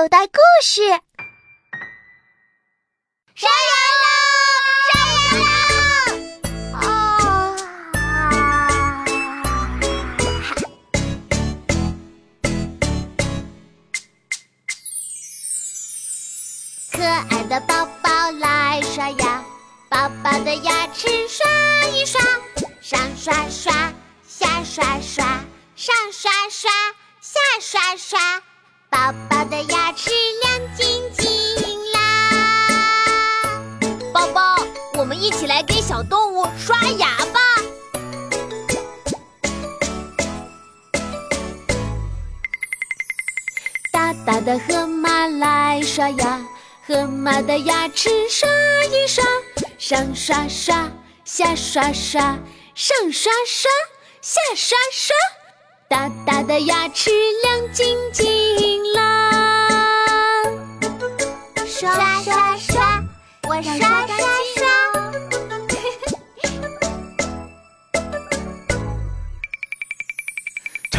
口袋故事。刷牙了！刷牙了！啊！可爱的宝宝来刷牙，宝宝的牙齿刷一刷，上刷刷，下刷刷，上刷刷，下刷刷，宝宝的晶晶啦！宝宝，我们一起来给小动物刷牙吧。大大的河马来刷牙，河马的牙齿刷一刷，上刷刷，下刷刷，上刷刷，下刷刷，大大的牙齿亮晶晶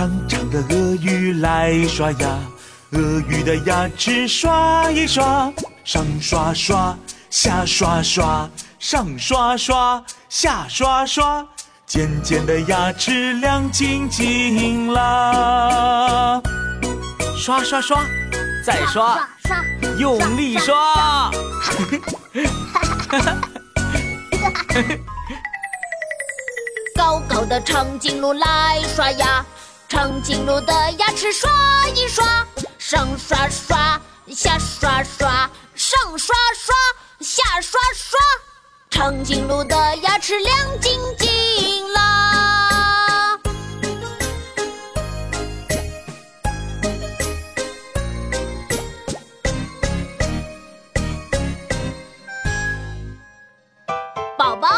长长的鳄鱼来刷牙，鳄鱼的牙齿刷一刷，上刷刷，下刷刷，上刷刷，下刷刷，尖尖的牙齿亮晶晶啦！刷刷刷，再刷，刷用力刷！高高的长颈鹿来刷牙，长颈鹿的牙齿刷一刷，上刷刷，下刷刷，上刷刷，下刷刷，长颈鹿的牙齿亮晶晶啦！宝宝，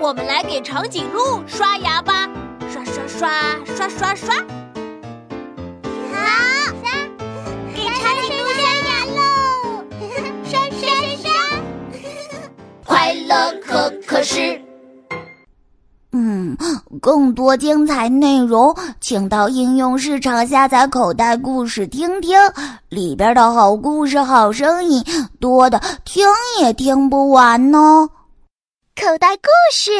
我们来给长颈鹿刷牙吧，刷刷刷，刷刷刷。好，给长颈鹿刷牙喽！刷刷刷，快乐可可是嗯，更多精彩内容，请到应用市场下载《口袋故事》听听，里边的好故事、好声音多的听也听不完呢。口袋故事。